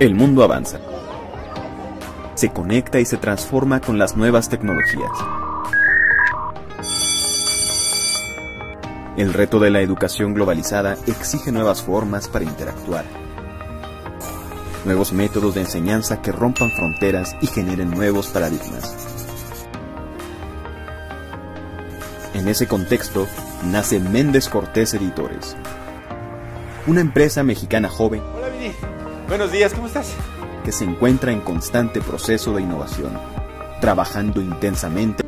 El mundo avanza. Se conecta y se transforma con las nuevas tecnologías. El reto de la educación globalizada exige nuevas formas para interactuar. Nuevos métodos de enseñanza que rompan fronteras y generen nuevos paradigmas. En ese contexto nace Méndez Cortés Editores, una empresa mexicana joven Hola buenos días, ¿cómo estás? que se encuentra en constante proceso de innovación, trabajando intensamente